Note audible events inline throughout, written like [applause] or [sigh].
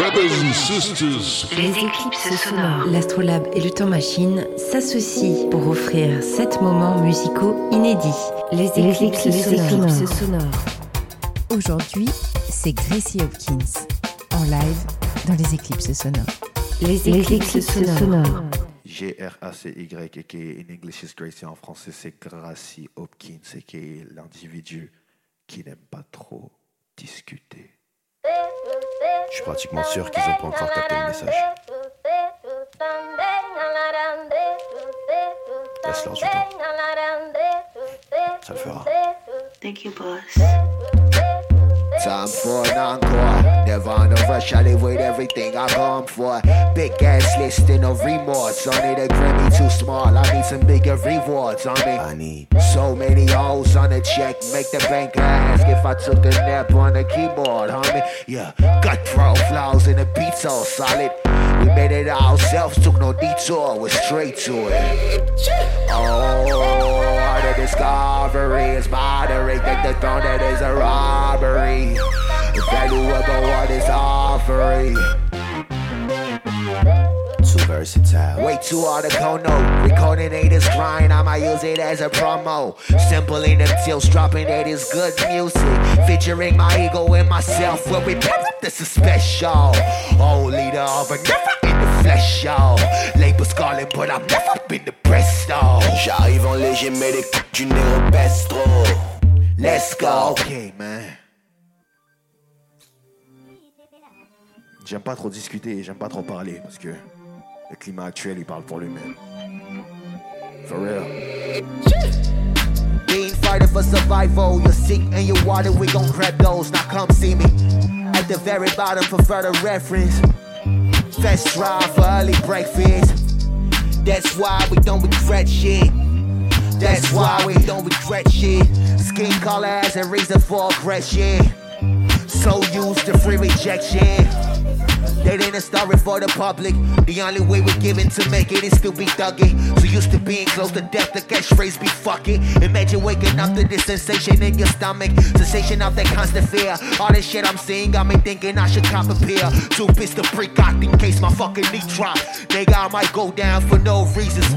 Brothers and sisters. Les éclipses sonores. L'Astrolabe et le Temps Machine s'associent pour offrir sept moments musicaux inédits. Les éclipses, sonores. Aujourd'hui, c'est Gracie Hopkins en live dans les éclipses sonores. Les éclipses, sonores. G-R-A-C-Y, et qui in English is Gracie, en français c'est Gracie Hopkins, qui est l'individu qui n'aime pas trop discuter. Je suis pratiquement sûr qu'ils ont pas encore capté le message. Laisse-leur du temps. Ça le fera. Thank you, boss. Time for an encore. Never on a rush, I live with everything I come for. Big ass listing of remorse on it. A Grammy too small. I need some bigger rewards on it. I need So many holes on a check. Make the banker ask if I took a nap on the keyboard, homie. Yeah, cutthroat flaws in the beats all solid. We made it ourselves, took no detour, we're straight to it. Oh, the discovery is moderate. That the throne that is a robbery. The valuable what is offering. too versatile. Way too hard to go no. Recording ain't as grind, I might use it as a promo. Simple in them tills, dropping it is good music. Featuring my ego and myself. When we pop up, this is special. Leader of a never the flesh, y'all. Labels calling, but I'm never been press, though. J'arrive en léger, mais les coups du néo baissent trop. Let's go. Okay, man. J'aime pas trop discuter, j'aime pas trop parler parce que le climat actuel il parle pour lui-même. For real. Being fighting for survival, you're sick and you're water, we gon' grab those. Now come see me. At the very bottom for further reference. Fast drive for early breakfast. That's why we don't regret shit. That's why we don't regret shit. Skin color as a reason for aggression. So used to free rejection. They ain't a story for the public. The only way we're given to make it is still be thugging. So used to being close to death, the catchphrase be fucking. Imagine waking up to this sensation in your stomach. Sensation of that constant fear. All this shit I'm seeing got me thinking I should cop a pill. Two bits to pre-cocked in case my fucking knee drop. Nigga, I might go down for no reasons.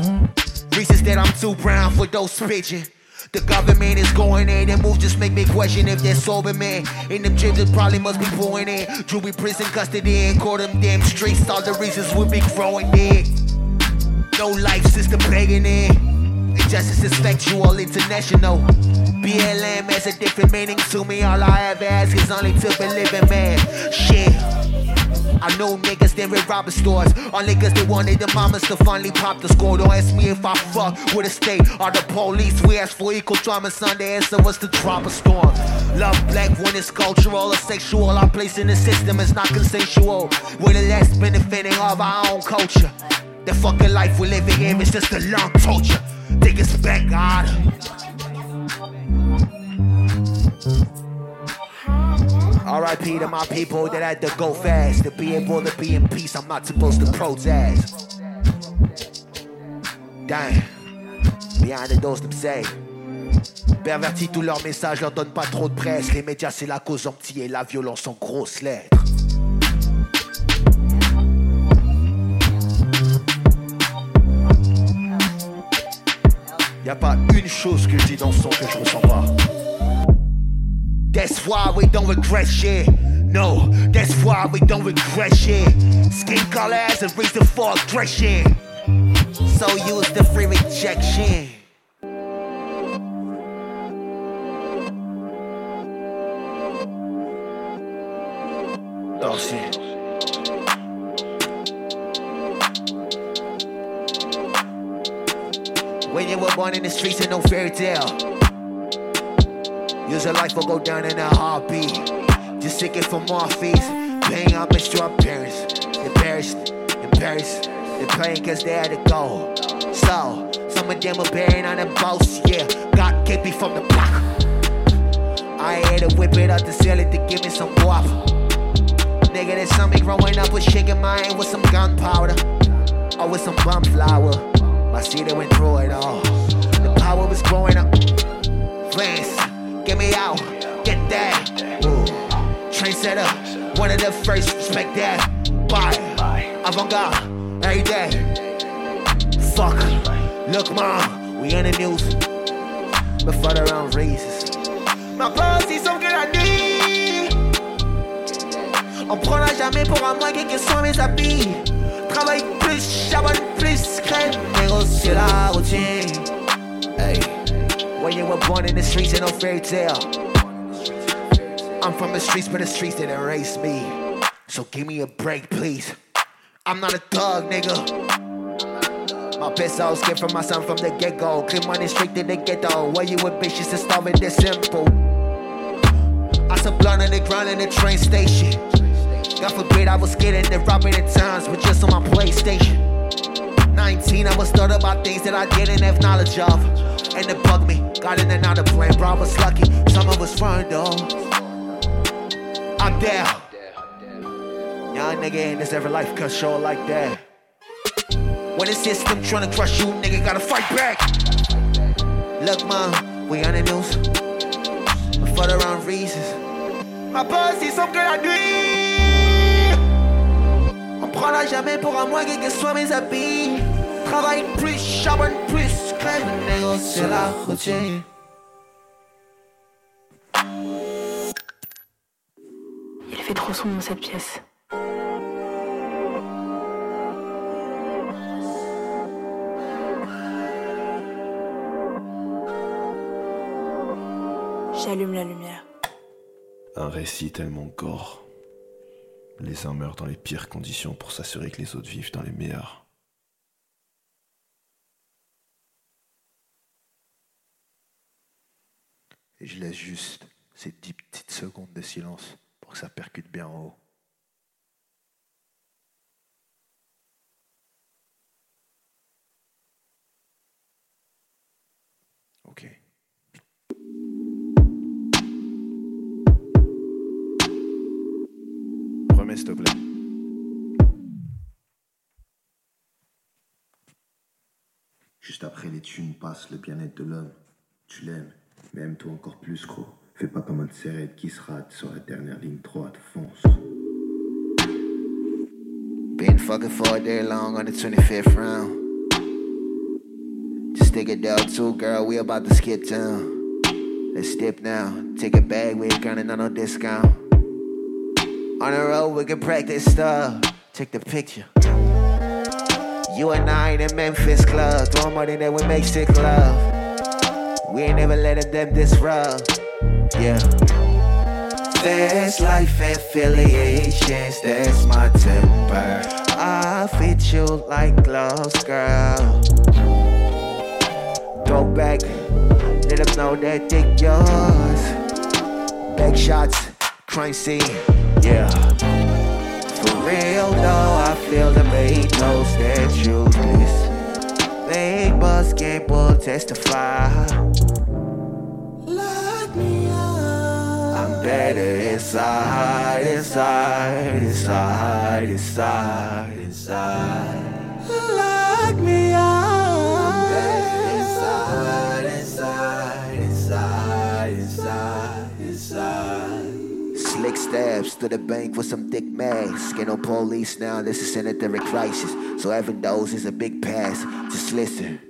Reasons that I'm too brown for those pigeon. The government is going in and moves just make me question if they're sober, man. In them gyms, it probably must be pouring in. Drew prison custody and call them damn streets. All the reasons we be growing big. No life system begging in. Injustice is factual, international. BLM has a different meaning to me. All I ever ask is only to be living, man. Shit. I know niggas that with robbing stores. All niggas that wanted the mamas to finally pop the score. Don't ask me if I fuck with the state or the police. We ask for equal drama, son. The answer was to drop a storm. Love black when it's cultural or sexual. Our place in the system is not consensual. We're the last benefiting of our own culture. The fucking life we're living in is just a long torture. Take us back, God. R.I.P. to my people that had to go fast. To be able to be in peace, I'm not supposed to protest. Damn. Behind the doors, them say. Pervertis tous leurs messages, leur donne pas trop de presse. Les médias, c'est la cause empty et la violence en grosses lettres. Y a pas une chose que je dis dans son que je ressens pas. That's why we don't regret shit. No, that's why we don't regret shit. Skin color as a reason for aggression. So use the free rejection. Darcy. When you were born in the streets and no fairy tale. Use your life will go down in a heartbeat. Just it from more fees. Paying homage to our parents. Embarrassed, embarrassed. They're praying cause they had to go. So, some of them are bearing on the boats. Yeah, God kept me from the block. I had to whip it up to sell it to give me some guap. Nigga, there's something growing up with shaking my hand with some gunpowder. Or with some bum flour. My city went through it all. The power was growing up. Friends, get me out, get that. Train set up, One of the first, respect that. Bye. Avant-garde, every day. Fuck. Look, mom, we in the news. But for the wrong reasons. Ma pussy, some good idea. On prendra jamais pour un mois que sont mes habits. Travaille plus, charbonne plus, crème, négocier la routine. When you were born in the streets, ain't no fairy tale. I'm from the streets, but the streets didn't raise me. So give me a break, please. I'm not a thug, nigga. My pesos came from my son from the get go. Clean money straight to the ghetto. Where you ambitious and starving, this simple. I saw blunt on the ground in the train station. God forbid I was scared getting the robbing at times, but just on my PlayStation. 19, I was thought about things that I didn't have knowledge of. And it bugged me. Got in and out of plane, bro. I was lucky. Some of us fun though. I'm there. Young nigga in this every life show like that. When the system tryna crush you, nigga gotta fight back. Look, mom, we on the news. But for the wrong reasons. Ma pussy, some good I do. On prendra jamais pour un mois, que soient mes habits. Travaille plus, charbonne plus, crème, négocier la routine. Il fait trop sombre dans cette pièce. J'allume la lumière. Un récit tellement gore. Les uns meurent dans les pires conditions pour s'assurer que les autres vivent dans les meilleures. Et je laisse juste ces dix petites secondes de silence pour que ça percute bien en haut. Ok. Remets s'il te plaît. Juste après les thunes passe le bien-être de l'homme. Tu l'aimes, mais aime-toi encore plus, gros. Fais pas comme un serrette qui se rate sur la dernière ligne droite, fonce. Been fucking for a day long on the 25th round. Just take it down too, girl. We about to skip town. Let's dip now. Take it back, we ain't on no discount. On the road, we can practice stuff. Take the picture. You and I in the Memphis club. Throw money that we make sick love. We ain't never letting them disrupt. Yeah. There's life affiliations, that's my temper. I fit you like gloves, girl. Go back, let them know that they yours. Back shots, crime scene, yeah. For real though, I feel the main knows that you miss. They bus game will testify. I'm better inside, inside, inside, inside, inside. Lock me up. I'm better inside, inside, inside, inside, inside. Slick stabs to the bank with some thick mags. Get no police now, this is sanitary crisis. So having those is a big pass. Just listen.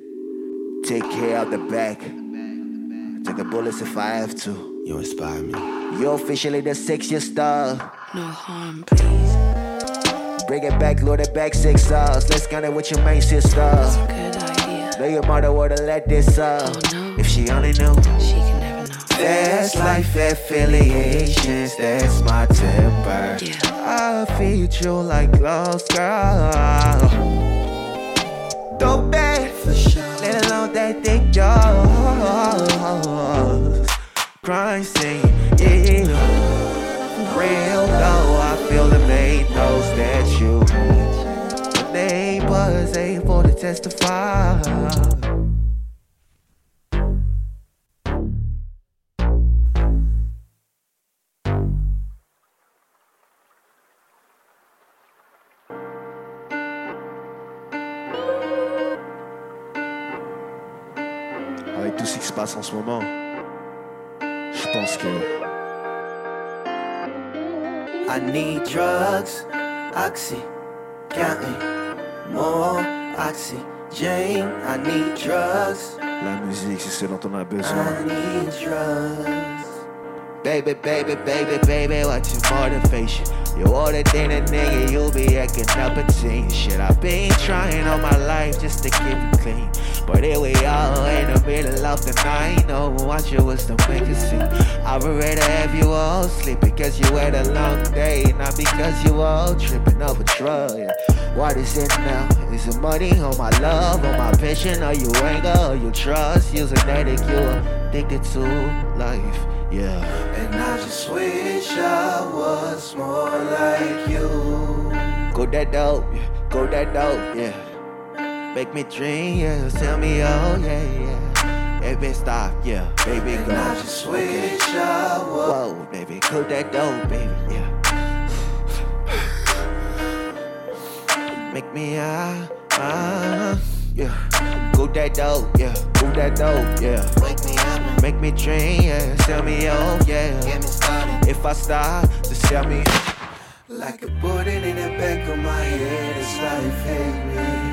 Take care of the back. Take the bullets if I have to. You inspire me. You're officially the sexiest star. No harm, please. Bring it back, load it back, six stars. Let's count it with your main sister. Good idea. Know your mother would've let this up. Oh, no. If she only knew. She can never know. That's life affiliations, that's my temper. Yeah. I feed you like gloves, girl. Don't bad yours. Crime scene. Real though, I feel the main knows that you. The neighbors able to testify. Passe en ce moment, je pense que I need drugs, oxy, counting more oxygen. I need drugs. La musique, c'est ce dont on a besoin. I need drugs. Baby, baby, baby, baby, what's your motivation? You older than a nigga, you be acting up a teen. Shit, I've been trying all my life just to keep it clean. But here we are in the middle of the night. No, watch you was the scene. I would rather have you all sleep because you had a long day, not because you all tripping over drugs. Yeah. What is it now? Is it money or my love or my passion or your anger or your trust? Using that you are addicted to life. Yeah. And I just wish I was more like you. Go that dope, yeah. Go that dope, yeah. Make me dream, yeah. Tell me, oh, yeah, yeah. Baby, stop, yeah. Baby, go. I just I was. Whoa, baby, go that dope, baby, yeah. Make me, ah, ah, yeah. Go that dope, yeah. Go that dope, yeah. Wake me up Make me dream, yeah. Tell me, oh, yeah. get me started. If I stop, just tell me. Like a bullet in the back of my head, it's life hate me.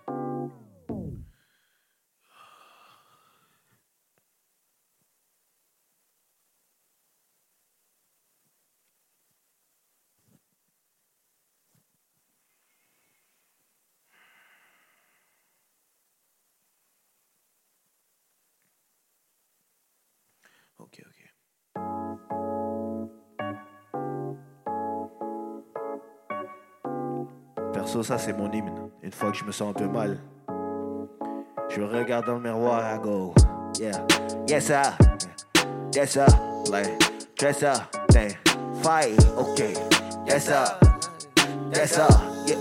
Ça c'est mon hymne. Une fois que je me sens un peu mal, je regarde dans le miroir I go, yeah, yes sir, yes sir, like, dress up, then fight, okay, yes sir, yes sir, yeah,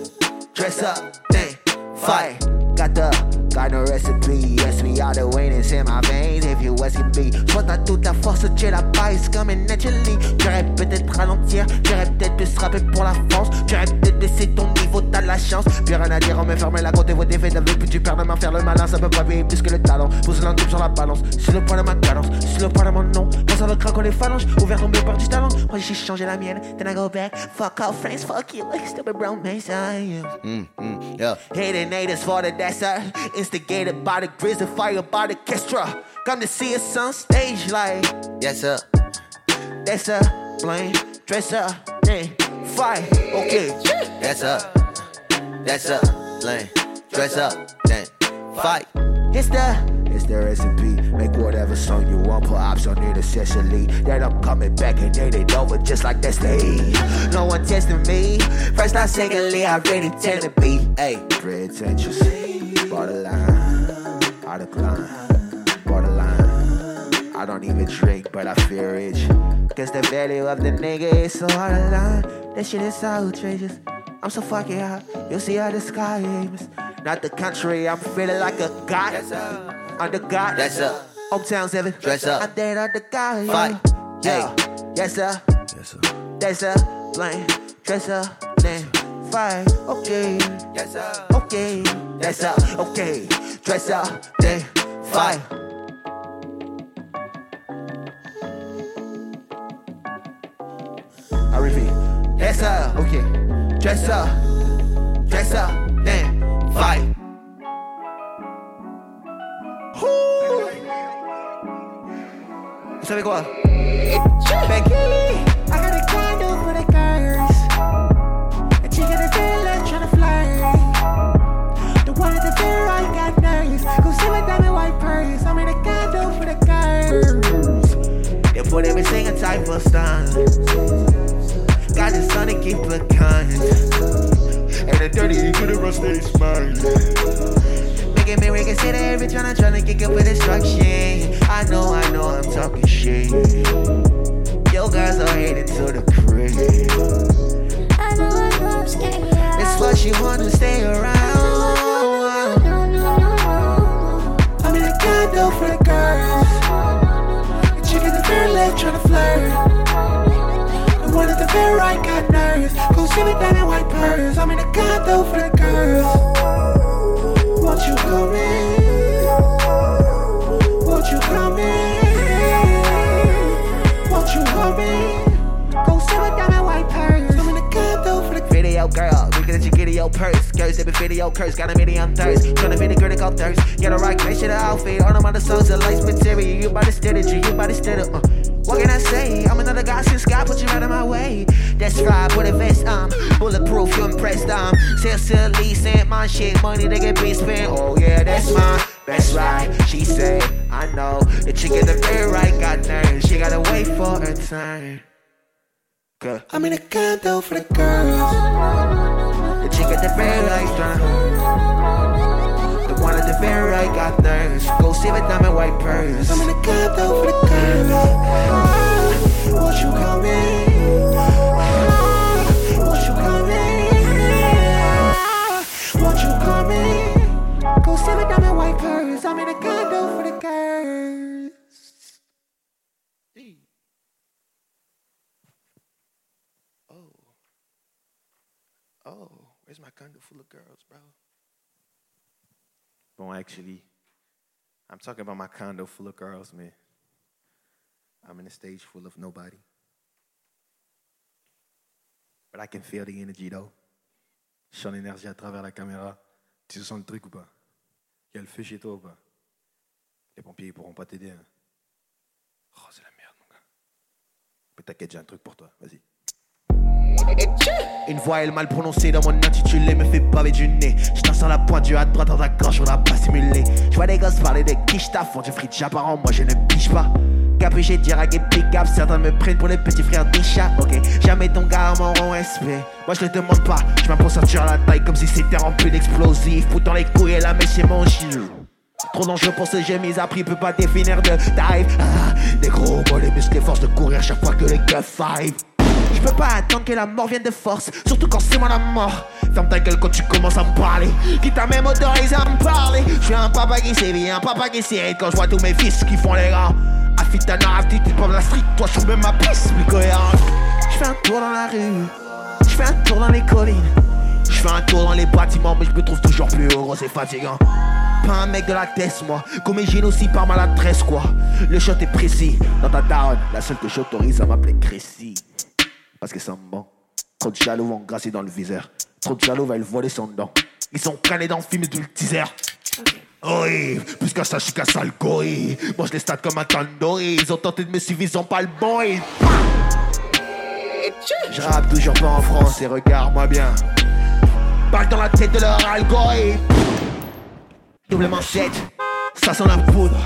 dress up, then fight. Got the, got no recipe, yes we are the winners in my veins, if you ask me. Soit t'as toute la force, j'ai la paille, comme une naturally. J'aurais peut-être ralentir, j'aurais peut-être pu se rapper pour la France, j'aurais peut-être baissé ton niveau, t'as de la chance. Plus rien à dire, on me ferme la côte et vos défaites avec plus du père de main faire le malin, ça peut pas payer plus que le talent. Pose l'entour sur la balance, c'est le point de ma cadence, c'est le point de mon nom. À le craquant les phalanges, ouvert tombé par du talent. Moi j'ai changé la mienne, then I go back, fuck all friends, fuck you, like stupid brown man, I am. Mm, mm, yeah. Hating haters for the her. Instigated by the grizzly fire by the orchestra. Come to see us on stage like Yes, sir. that's a blame, dress up, then fight. Okay, Yes, sir. That's up. Lane. Dress up. Then fight. it's the it's the recipe. Make whatever song you want, put ops on it essentially. Then I'm coming back and then it over just like that's destiny. No one testing me. First I secondly, I really tend to be. Hey, pretentious, borderline, out of line, borderline. I don't even drink, but I feel rich. Cause the value of the nigga is so out of line. That shit is so outrageous. I'm so fucking hot. You see how the sky is. Not the country, I'm feeling like a god. Yes, sir. On the god. Yes, sir. Hometown seven. Dress up. I'm dead the guy. Fight. Yeah. Yes, sir. Yes, sir. Yes, sir. Blame. Dress up. Then fight. Okay. Yes, sir. Okay. Yes, sir. Okay. Dress up. Then fight. I repeat. Yes, sir. Okay. Dress up. Dress up. Then fight. Woo! Vous savez quoi? Put every single type of stunt. Got the sun to keep the kind. And the dirty, you couldn't rust they smile. Making me reconsider every time I'm trying to kick up with destruction. I know, I know, I'm talking shit. I'm in for the girls. Won't you come in? Won't you come in? Won't you come in? Go sit with in white purse. I'm in a condo for the video girl. Looking at your video purse. Girls that be video curse. Got a million thirst. Tryna be the critical thirst. Get a right to the outfit. All them other songs are lights material. You by the steady G. You by the steady. Uh. Can I say? I'm another guy since God put you out of my way. That's right, put a vest on. Bulletproof, you impressed um. on. Sicily sent my shit, money they get be spent. Oh yeah, that's mine. That's right, she said, I know. The chick in the very right got nerves. She gotta wait for her turn. Girl. I'm in a condo for the girls. The chick at the very right done. The one very right got nerves. Go see it, diamond white purse. I'm in a condo for the girls. Ah, won't you come in? Ah, won't you come in? Ah, won't you come in? Go see it, diamond white purse. I'm in a condo for the girls. Oh, Oh where's my condo full of girls, bro? Well, actually, I'm talking about my condo full of girls, man. I'm in a stage full of nobody. But I can feel the energy, though. Je sens l'énergie à travers la caméra. Tu sens le truc ou pas? Il y a le feu chez toi ou pas? Les pompiers, ils pourront pas t'aider. Hein. Oh, c'est la merde, mon gars. Mais t'inquiète, j'ai un truc pour toi. Vas-y. Une voix elle mal prononcée dans mon intitulé me fait baver du nez. Je sens la pointe du à droite dans ta gorge, on a pas simulé. Je vois des gosses parler de quiche ta font du frites apparent, moi je ne piche pas. Capuché, direct et pick certains me prennent pour les petits frères des chats, ok. Jamais ton gars m'en rend respect. Moi je le demande pas, je m'impose sur la taille comme si c'était rempli d'explosifs. Poutant les couilles et la mèche c'est mon. Trop dangereux pour ce jeu, mis à prix, peut pas définir de dive. Ah, des gros mots, les muscles, force de courir chaque fois que les gars five. Je peux pas attendre que la mort vienne de force, surtout quand c'est moi la mort. Ferme ta gueule quand tu commences à me parler. Qui t'a même autorisé à me parler. Je suis un papa qui bien, un papa qui sait quand je vois tous mes fils qui font les grands. Affite ta narrative, de la street, toi je même ma piste plus cohérente. Je fais un tour dans la rue, je fais un tour dans les collines. Je fais un tour dans les bâtiments, mais je me trouve toujours plus heureux, c'est fatigant. Pas un mec de la tête, moi. Comme aussi par maladresse, quoi. Le shot est précis. Dans ta daronne, la seule que j'autorise à m'appeler Crécy. Parce que ça me bon. Trop de jaloux vont grasser dans le viseur. Trop de jaloux veulent voler son dent. Ils sont calés dans le film du teaser. Oui, puisqu'à ça, je suis qu'à. Moi, je les stats comme un tandoori. Ils ont tenté de me suivre, ils ont pas le bon. Ils... Je rappe toujours pas en France et regarde-moi bien. Balle dans la tête de leur algorithme. Double manchette, ça sent la poudre.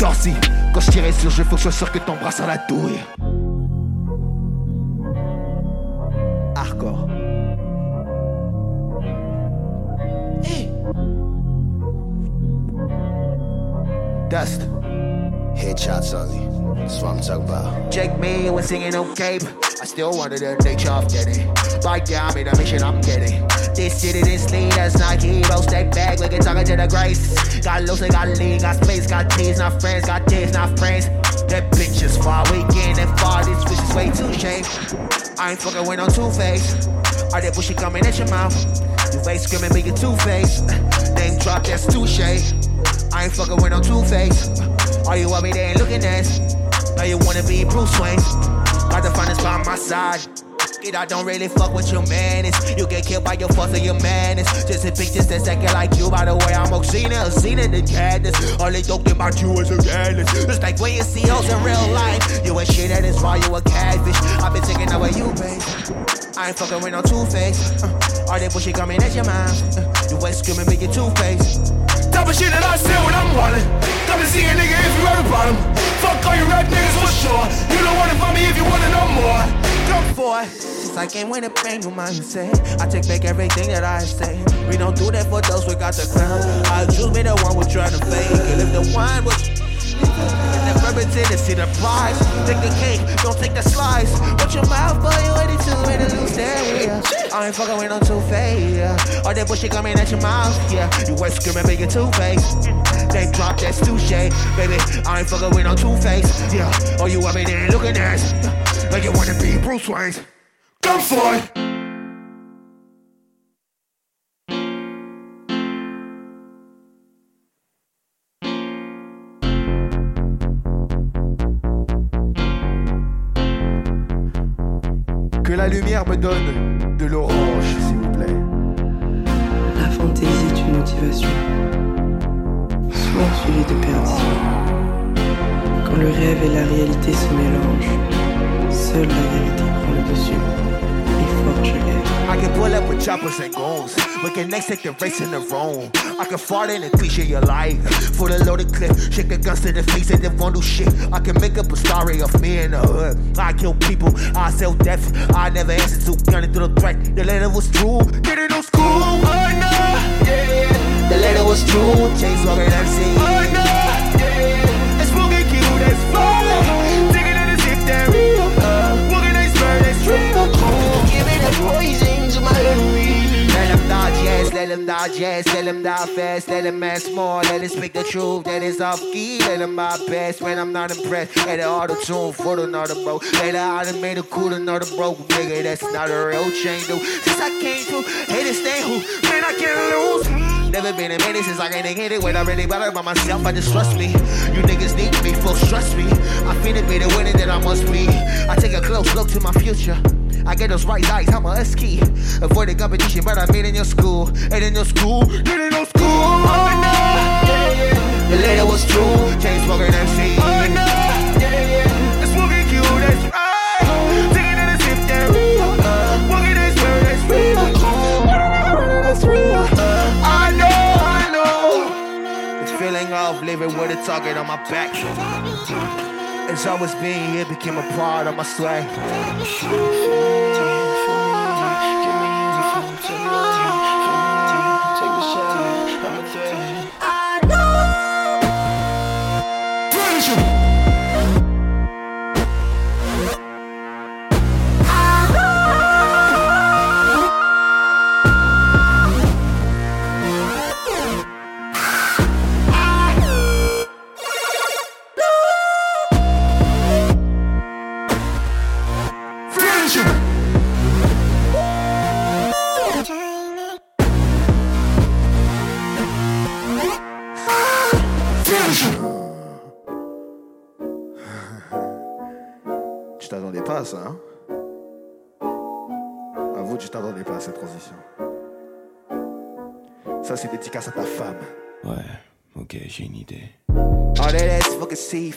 Torsi, quand je tirais sur jeu, faut que je sois sûr que t'embrasses à la douille. Dust. Headshots only. That's what I'm talking about. Jake me was singing no cape. I still wanted the nature of getting. Bike down, me the mission I'm getting. This city, this lead, that's not hero. Step back, look at talking to the grace. Got loose, got lean, got space, got teas, not friends, got tears, not friends. That bitch is far, we getting far, this bitch is way too shame. I ain't fucking with no two face. All that bullshit coming at your mouth. You face screaming, make it two face. Name drop, that's touche. Ain't fucking with no two face. All you want me there ain't looking at? Now you wanna be Bruce Wayne. Got the finest by my side. Kid, I don't really fuck with your madness. You get killed by your fuss or your madness. Just a bitch just a second like you. By the way, I'm Oxina, Xena, the cadness. All they talking about you is a cadness. It's like when you see hoes in real life. You a shit that is why you a catfish. i been taking away you, babe. I ain't fucking with no two face. Uh, all that bullshit coming at your mind. Uh, you ain't screaming, make it two face. Type of shit that I say when I'm wildin'. Come and see a nigga if you ever him. Fuck all you rap niggas for sure. You don't wanna find me if you wanna know more. Come for. Since I came with a brand new mindset, I take back everything that I say. We don't do that for those we got the crown. I choose me the one we're trying to fake. And if the wine was. And the bourbon tendency to prize. Take the cake, don't take the slice. Watch your mouth, boy, you to ready to lose area. I ain't fucking with no two face. Yeah. All that bullshit coming at your mouth. Yeah, you ain't screaming, make it two face. They drop that touche, baby. I ain't fucking with no two face. Yeah, all you want me there looking at. like you wanna be Bruce Wayne. Come Que la lumière me donne de l'orange, s'il vous plaît. La fantaisie est une motivation, souvent suivie de perdition. Quand le rêve et la réalité se mélangent, seule la vérité prend le dessus et forge. I can pull up with choppers and goons. We can next take the race in the room. I can fart in and cliche your life. For the loaded clip, shake the guns to the face and then won't do shit. I can make up a story of me in the hood. I kill people, I sell death. I never answer to gunning through the threat. The letter was true. Didn't know school. Oh no, yeah, yeah. The letter was true. Chase walking MC. Oh no, dodge, yes, let them die fast, let them ask more, let them speak the truth, that is off key, let them my best when I'm not impressed. Let it auto tune for the another bro. Let it automate a cool another broke nigga, that's not a real chain, dude. Since I came through, haters stay who, man, I can't lose. Never been a minute since I can't hit it when I really bother by myself. I just trust me. You niggas need me, full trust me. I finna be the winner that I must be. I take a close look to my future. I get those right lights, I'm a husky. Avoid the competition, but I made in your school. And in your school, did in your school. Oh no, yeah, yeah. The letter was true. Chain smoking MC. Yeah, yeah. Smoking Q, that's right. Taking. Walking that's real. That's real. I know, I know. This feeling of living with a target on my back. It's always being here became a part of my swag.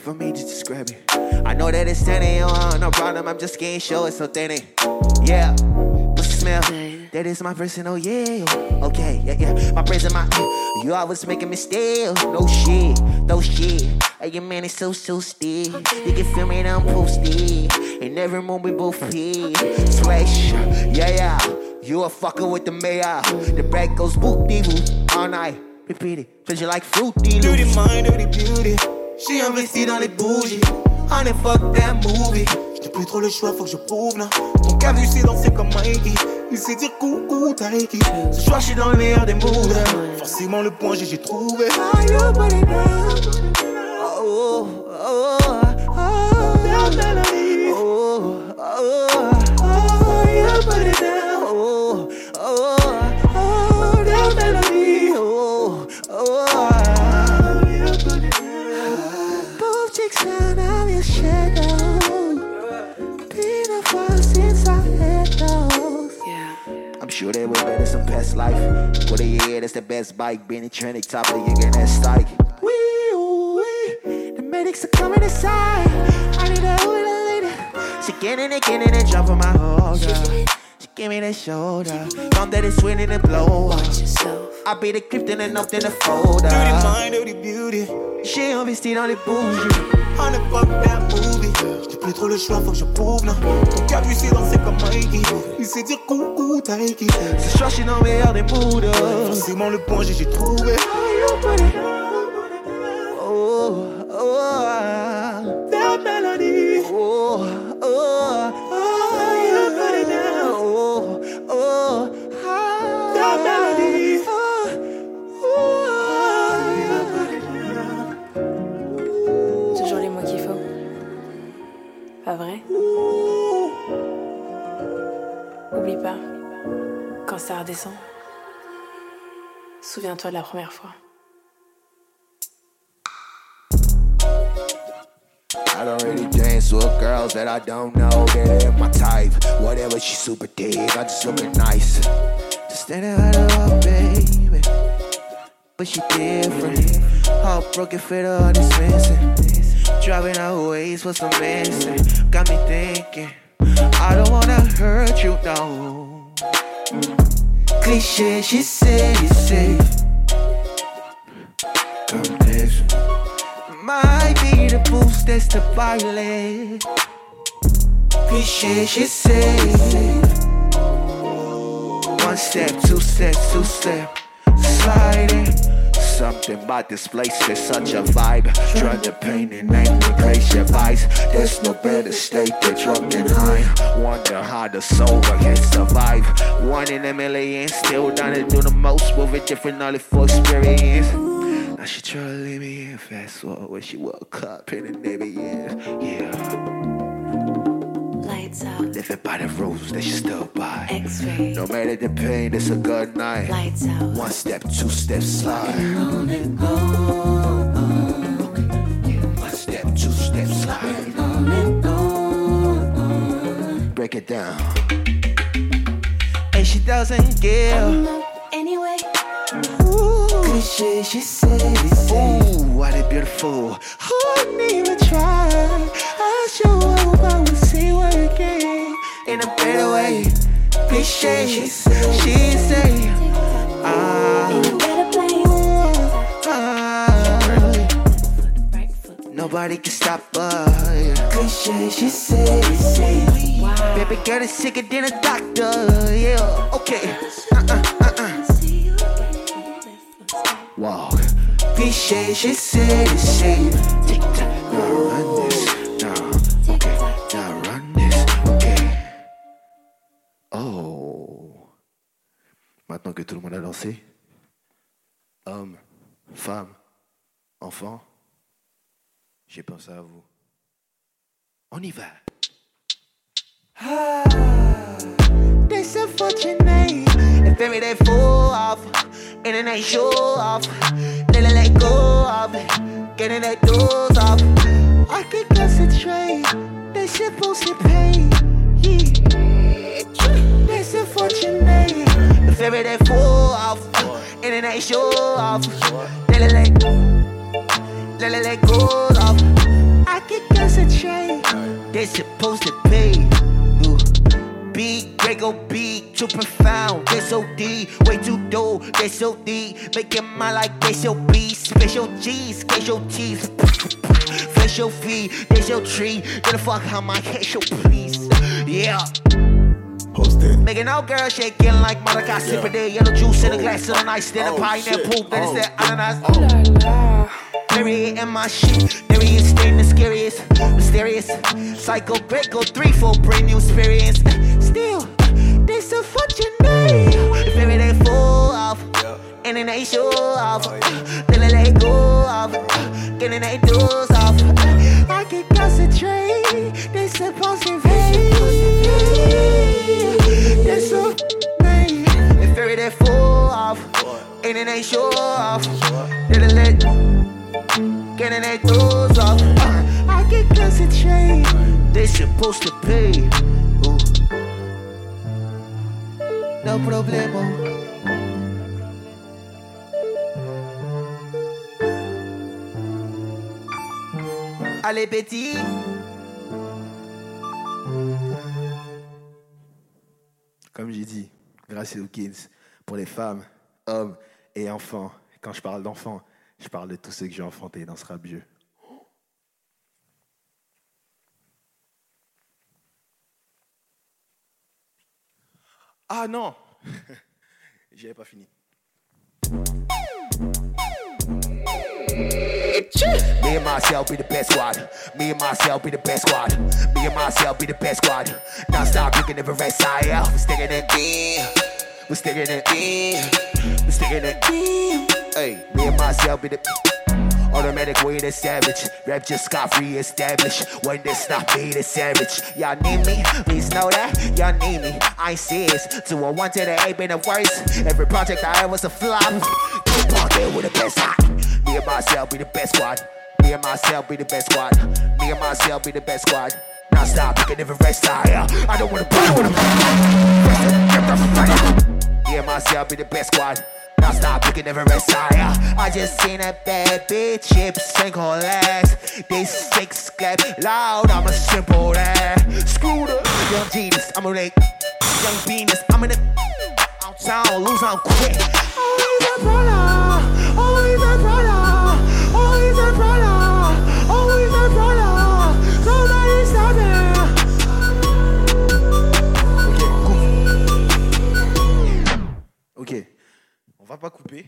For me to describe it. I know that it's standing on no problem. I'm just getting show it's authentic. Yeah, what's the smell? That is my personal oh, yeah. Okay, yeah, yeah. My present, my you always making me still. No shit, no shit. Hey, your man is so so still. You can feel me, I'm posted. In every moment we both here. Splash, yeah, yeah. You a fucker with the mayor. The back goes whoop dee all night. Repeat it, treat you like fruity. Dirty mind, dirty beauty. J'ai investi dans les bougies. Honey, fuck that movie. J'ai plus trop le choix, faut que je prouve là. Ton cas vu c'est danser comme Mikey. Il sait dire coucou, Taiki. Ce soir, je suis dans le meilleur des moods. Forcément, le point G, j'ai trouvé. Oh, oh, oh, oh, sure they were better some past life. What a year, that's the best bike. Being trending top of the again, that's like. Wee, wee. The medics are coming inside. I need a a lady. She getting it, getting it, on my holder. She give me the shoulder. Know that it's winning and blow. Watch yourself. I be the cryptin' and up in the folder. Dirty mind, dirty beauty. J'ai investi dans les bougies. Honey, fuck that movie. J'ai plus trop le choix, faut que je prouve là. Ton cas vu c'est danser comme Mikey. Il sait dire coucou, Taiki. Ce soir, j'suis dans le meilleur des moods. Forcément, le point j'ai trouvé. Oh, quand ça redescend, souviens-toi de la première fois. I don't really dance with girls that I don't know. That ain't my type. Whatever, she super deep. I just looking nice. Just standing right up, baby. But she different. Heartbroken fit this missing. Driving out ways for some missing. Got me thinking. I don't wanna hurt you, no. Cliche, she said it's safe. Competition might be the boost that's the pilot. Cliche, she said. One step, two steps, two step, sliding. Something about this place is such a vibe. Trying to paint and name replace your vice. There's no better state than drunk and high. Wonder how the sober can survive. One in a million, still down to do the most with a different knowledge for experience. Now she try to leave me in fast forward when she woke up in the Navy, yeah, yeah. Lights. Living by the rules that she stood by. X-ray. No matter the pain, it's a good night. Lights out. One step, two steps, slide. One step, two steps, slide. Break it down. And she doesn't give. Anyway, Cliche, she said. Ooh, what a beautiful. Wouldn't even try. In a better. Cliche, she say. Ah. ah. Nobody can stop us. Cliche, she say. Baby girl is sicker than a doctor. Yeah, okay. Uh-uh, uh-uh. Wow. Cliche, she said it's Maintenant que tout le monde a lancé, hommes, femmes, enfants, j'ai pensé à vous. On y va. Ah, fall off, and then they show off, then they let go of it, getting their doors off. I can concentrate. They supposed to pay. Yeah. Fortune If every day fall off, then they show off, then they let, then they let go of. I can concentrate. They supposed to pay. Beat, Draco beat, too profound, they so deep, way too dope, they so deep, making my like they so special G's, special cheese, facial V, they so tree, get the fuck out my so please, yeah. Hosted. Making all girls shaking like Monica, sipping their yellow juice in a glass of ice, then a pineapple, then it's that ananas. Mary in my shit, there he is, staying the scariest, mysterious. Psycho break Greco, three for brand new experience. Still, this a fortune day. If every day fall off, and then they show off, then they let go off, getting their doors off. I can concentrate, they supposed to pay. Show off, off. Uh, I concentrate. They supposed to pay. No problemo. Allez, petit. Comme j'ai dit, grâce Hawkins, pour les femmes, hommes et enfants. Quand je parle d'enfants, je parle de tous ceux que j'ai enfantés dans ce rap vieux. Ah non [laughs] J'avais pas fini. Me and myself be the best squad. Me and myself be the best squad. Me and myself be the best squad. Now stop looking at the rest side. We're sticking it in. We're sticking it in. We're sticking it in. Hey, me and myself be the automatic way to savage. Rap just got re-established. When this not be the savage. Y'all need me, please know that. Y'all need me. I ain't serious. To a one to the eight been the worst. Every project I had was a flop. Keep on there with the best hot. Me and myself be the best squad. Me and myself be the best squad. Me and myself be the best squad. Now stop, we can never rest higher. Uh, I don't wanna play with them. Me and myself be the best squad. Now stop, can never rest higher. I just seen a bad bitch, chips, single legs. They six clap loud, I'm a simple. Screw the young genius, I'm a late. Young Venus, I'm in the outside, lose on quick. Always a brother, pas couper.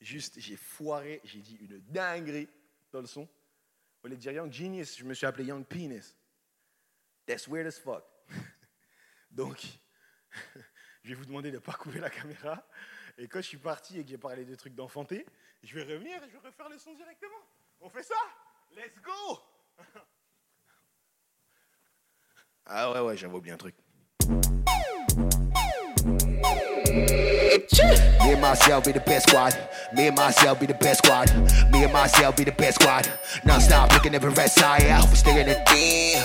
Juste, j'ai foiré, j'ai dit une dinguerie dans le son. Au lieu de dire Young Genius, je me suis appelé Young Penis. That's weird as fuck. [laughs] Donc, [laughs] je vais vous demander de ne pas couper la caméra. Et quand je suis parti et que j'ai parlé des trucs d'enfanté, je vais revenir et je vais refaire le son directement. On fait ça? Let's go [laughs] Ah ouais, ouais, j'avoue bien un truc. Me and myself be the best squad. Me and myself be the best squad. Me and myself be the best squad. Non stop, we can never rest higher. We stay in the team.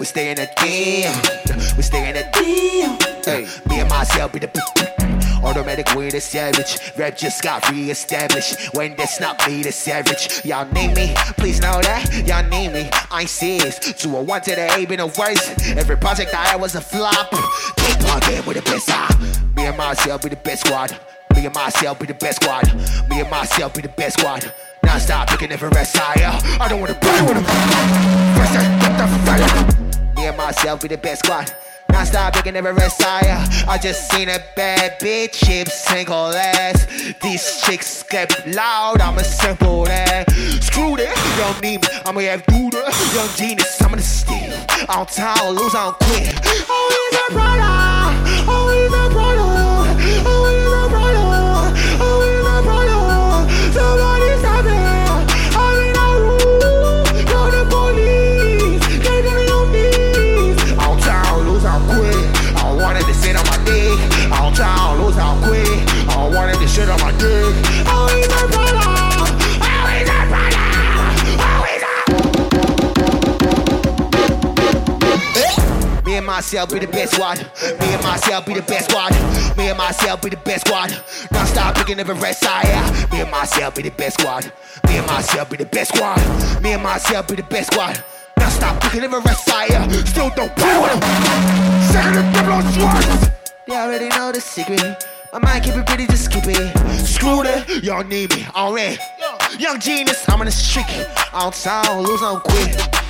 We stay in the team. We stay in the team. Hey, me and myself be the Automatic way the savage. Rap just got re-established. When that's not me, the savage. Y'all name me, please know that. Y'all name me, I ain't serious. To a one to the A, been a worse. Every project I had was a flop. Keep on game with the best side. Me and myself be the best squad. Me and myself be the best squad. Me and myself be the best squad. Non stop, can never rest higher. I don't wanna play with them. First, get the fire. Me and myself be the best squad. Non stop, you can never rest higher. Uh, I just seen a bad bitch, chips, single ass. These chicks get loud, I'm a simple lad. Screw that, young need me, I'ma have the young genius, I'm gonna steal. On town, lose, on quit. Oh, Always a brother, myself be the best squad. Me and myself be the best squad. Me and myself be the best squad. Non stop, we can never rest higher. Me and myself be the best squad. Me and myself be the best squad. Me and myself be the best squad. Non stop, we can never rest higher. Still don't with them. Second and double on swords. They already know the secret. My mind keep it pretty, just keep it. Screw that, y'all need me already. Young genius, I'm in the streak. On town, lose on quit.